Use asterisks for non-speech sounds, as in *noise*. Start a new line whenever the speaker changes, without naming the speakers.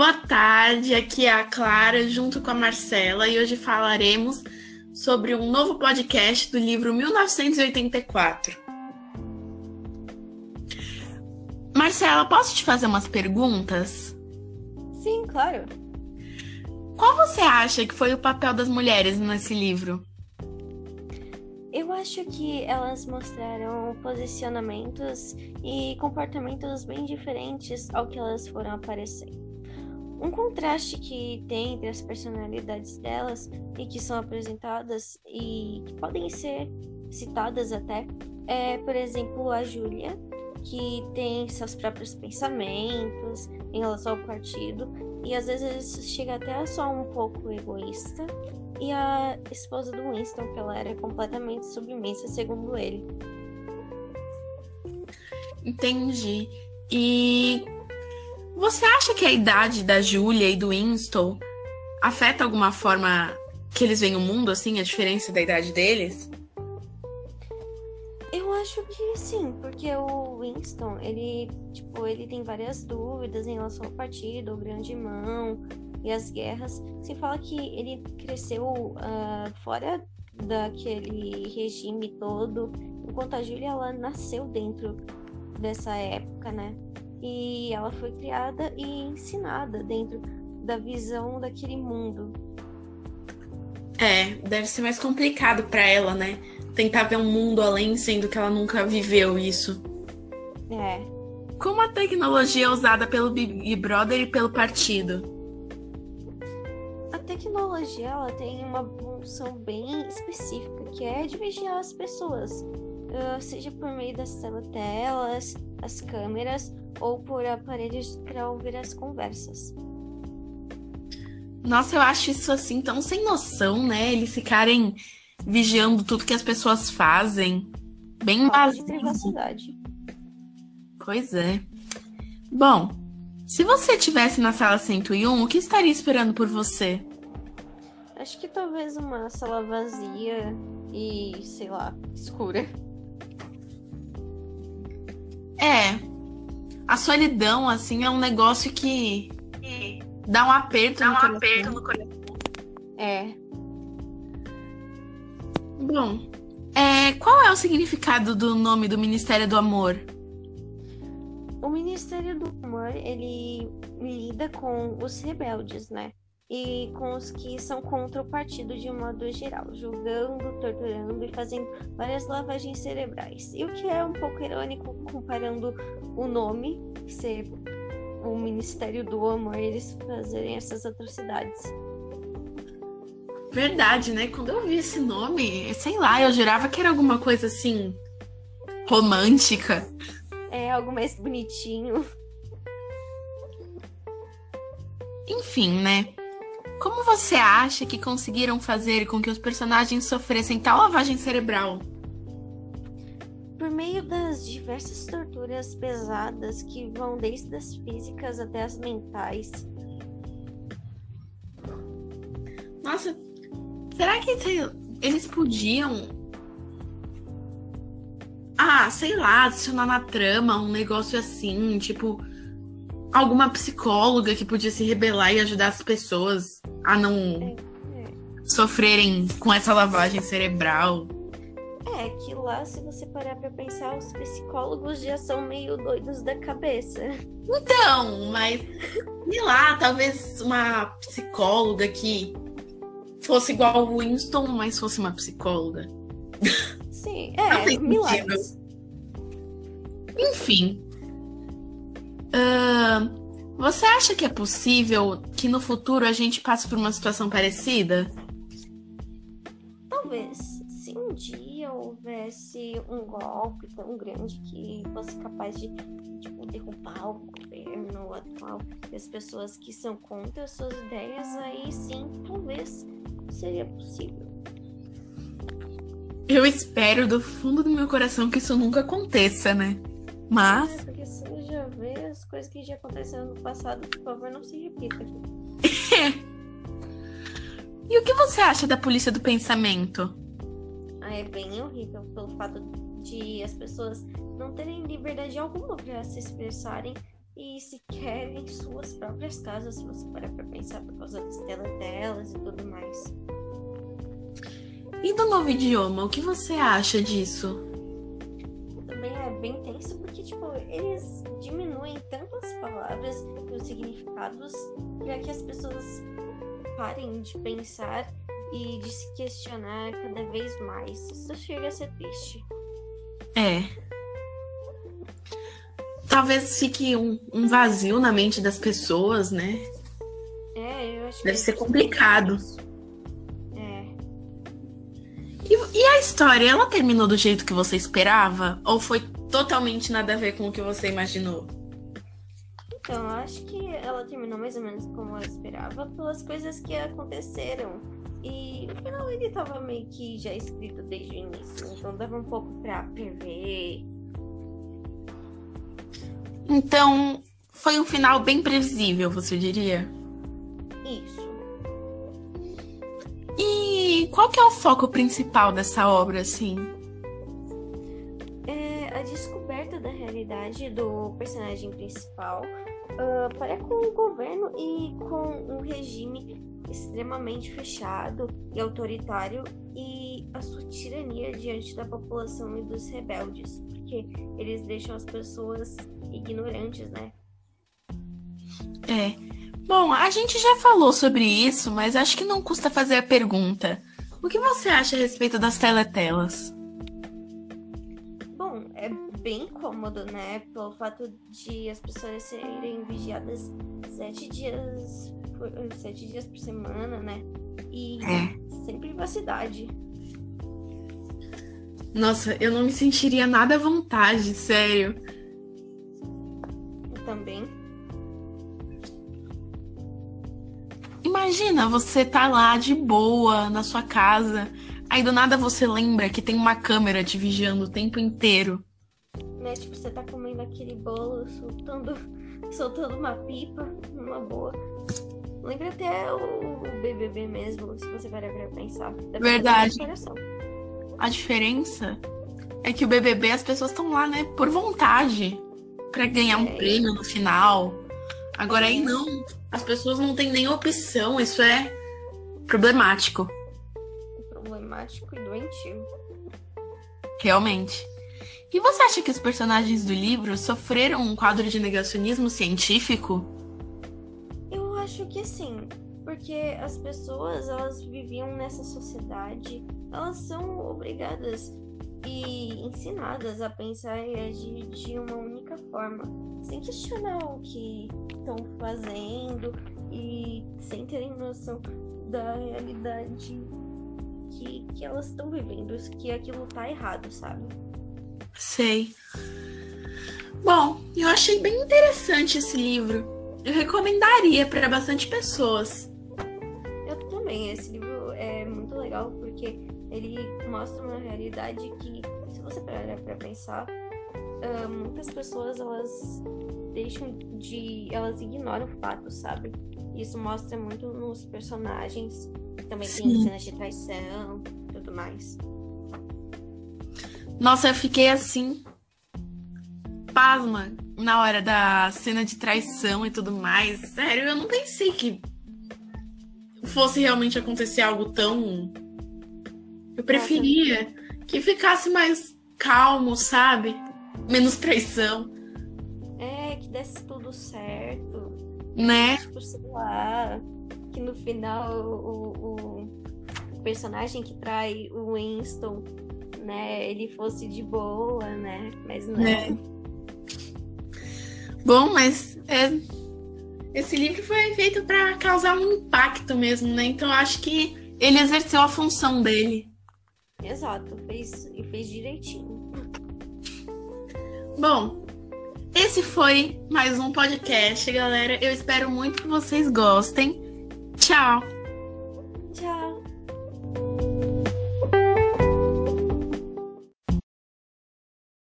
Boa tarde, aqui é a Clara junto com a Marcela e hoje falaremos sobre um novo podcast do livro 1984. Marcela, posso te fazer umas perguntas?
Sim, claro.
Qual você acha que foi o papel das mulheres nesse livro?
Eu acho que elas mostraram posicionamentos e comportamentos bem diferentes ao que elas foram aparecendo. Um contraste que tem entre as personalidades delas e que são apresentadas e que podem ser citadas até é, por exemplo, a Júlia, que tem seus próprios pensamentos em relação ao partido e às vezes chega até a soar um pouco egoísta e a esposa do Winston, que ela era completamente submissa, segundo ele.
Entendi. E você acha que a idade da Julia e do Winston afeta alguma forma que eles veem o mundo, assim, a diferença da idade deles?
Eu acho que sim, porque o Winston, ele, tipo, ele tem várias dúvidas em relação ao partido, o grande irmão, e as guerras. Se fala que ele cresceu uh, fora daquele regime todo, enquanto a Júlia ela nasceu dentro dessa época, né? E ela foi criada e ensinada dentro da visão daquele mundo.
É, deve ser mais complicado para ela, né? Tentar ver um mundo além, sendo que ela nunca viveu isso.
É.
Como a tecnologia é usada pelo Big Brother e pelo partido?
tecnologia ela tem uma função bem específica, que é de vigiar as pessoas, uh, seja por meio das teletelas, as câmeras ou por aparelhos para ouvir as conversas.
Nossa, eu acho isso assim tão sem noção, né? Eles ficarem vigiando tudo que as pessoas fazem. Bem
Falta de privacidade.
Pois é. Bom, se você estivesse na sala 101, o que estaria esperando por você?
Acho que talvez uma sala vazia e, sei lá, escura.
É. A solidão, assim, é um negócio que dá um aperto, dá no, um coração. aperto no coração.
É.
Bom, é, qual é o significado do nome do Ministério do Amor?
O Ministério do Amor, ele lida com os rebeldes, né? E com os que são contra o partido de um modo geral, julgando, torturando e fazendo várias lavagens cerebrais. E o que é um pouco irônico comparando o nome ser o Ministério do Amor, eles fazerem essas atrocidades.
Verdade, né? Quando eu vi esse nome, sei lá, eu jurava que era alguma coisa assim romântica.
É, algo mais bonitinho.
Enfim, né? Como você acha que conseguiram fazer com que os personagens sofressem tal lavagem cerebral?
Por meio das diversas torturas pesadas que vão desde as físicas até as mentais.
Nossa, será que eles podiam. Ah, sei lá, adicionar na trama um negócio assim, tipo alguma psicóloga que podia se rebelar e ajudar as pessoas a não é, é. sofrerem com essa lavagem cerebral.
É, que lá, se você parar pra pensar, os psicólogos já são meio doidos da cabeça.
Então, mas, sei lá, talvez uma psicóloga que fosse igual o Winston, mas fosse uma psicóloga.
Sim, *laughs* é, milagres.
Enfim, Uh, você acha que é possível que no futuro a gente passe por uma situação parecida?
Talvez. Se um dia houvesse um golpe tão grande que fosse capaz de tipo, derrubar o governo atual e as pessoas que são contra as suas ideias, aí sim, talvez seria possível.
Eu espero do fundo do meu coração que isso nunca aconteça, né? Mas.
Coisas que já aconteceram no passado, por favor, não se repita. *laughs*
e o que você acha da polícia do pensamento?
Ah, é bem horrível pelo fato de as pessoas não terem liberdade alguma para se expressarem e sequer em suas próprias casas, se você parar pra pensar por causa das telas e tudo mais.
E do novo idioma, o que você acha disso?
Os significados para que as pessoas parem de pensar e de se questionar cada vez mais. Isso chega a ser triste.
É. Talvez fique um, um vazio na mente das pessoas, né?
É, eu acho
Deve
que
ser complicado.
É.
E, e a história, ela terminou do jeito que você esperava? Ou foi totalmente nada a ver com o que você imaginou?
Então, eu acho que ela terminou mais ou menos como eu esperava, pelas coisas que aconteceram. E no final ele tava meio que já escrito desde o início, então dava um pouco pra prever.
Então, foi um final bem previsível, você diria?
Isso.
E qual que é o foco principal dessa obra, assim?
É a descoberta da realidade do personagem principal ah, para com o governo e com um regime extremamente fechado e autoritário e a sua tirania diante da população e dos rebeldes, porque eles deixam as pessoas ignorantes, né?
É. Bom, a gente já falou sobre isso, mas acho que não custa fazer a pergunta. O que você acha a respeito das teletelas?
Bem cômodo, né? Pelo fato de as pessoas serem vigiadas sete dias por, sete dias por semana, né? E
É.
sem privacidade.
Nossa, eu não me sentiria nada à vontade, sério.
Também.
Imagina você tá lá de boa na sua casa, aí do nada você lembra que tem uma câmera te vigiando o tempo inteiro.
Né? Tipo, você tá comendo aquele bolo, soltando, *laughs* soltando uma pipa, numa boa. Lembra até o, o BBB mesmo, se você parar pra pensar.
Verdade.
uma.
A diferença é que o BBB as pessoas estão lá, né, por vontade, pra ganhar um
É.
prêmio no final. Agora aí não, as pessoas não têm nem opção, isso é problemático,
Problemático e doentio.
realmente. E você acha que os personagens do livro sofreram um quadro de negacionismo científico?
Eu acho que sim, porque as pessoas, elas viviam nessa sociedade, elas são obrigadas e ensinadas a pensar e agir de uma única forma, sem questionar o que estão fazendo e sem terem noção da realidade que, que elas estão vivendo, que aquilo tá errado, sabe?
Sei. Bom, eu achei bem interessante esse livro. Eu recomendaria para bastante pessoas.
Eu também, esse livro é muito legal porque ele mostra uma realidade que, se você parar pra pensar, ah, muitas pessoas elas deixam de. elas ignoram fatos, sabe? Isso mostra muito nos personagens, também tem
Sim.
cenas de traição e tudo mais.
Nossa, eu fiquei assim. Pasma na hora da cena de traição e tudo mais. Sério, eu não pensei que fosse realmente acontecer algo tão. Eu preferia que ficasse mais calmo, sabe? Menos traição,
É, que desse tudo certo.
né?
Tipo, sei lá, que no final o, o personagem que trai o Winston, né, ele fosse de boa, né? Mas não.
É. Bom, mas é, esse livro foi feito para causar um impacto mesmo, né? Então acho que ele exerceu a função dele.
Exato, fez, e fez direitinho.
Bom, esse foi mais um podcast, galera. Eu espero muito que vocês gostem.
Tchau!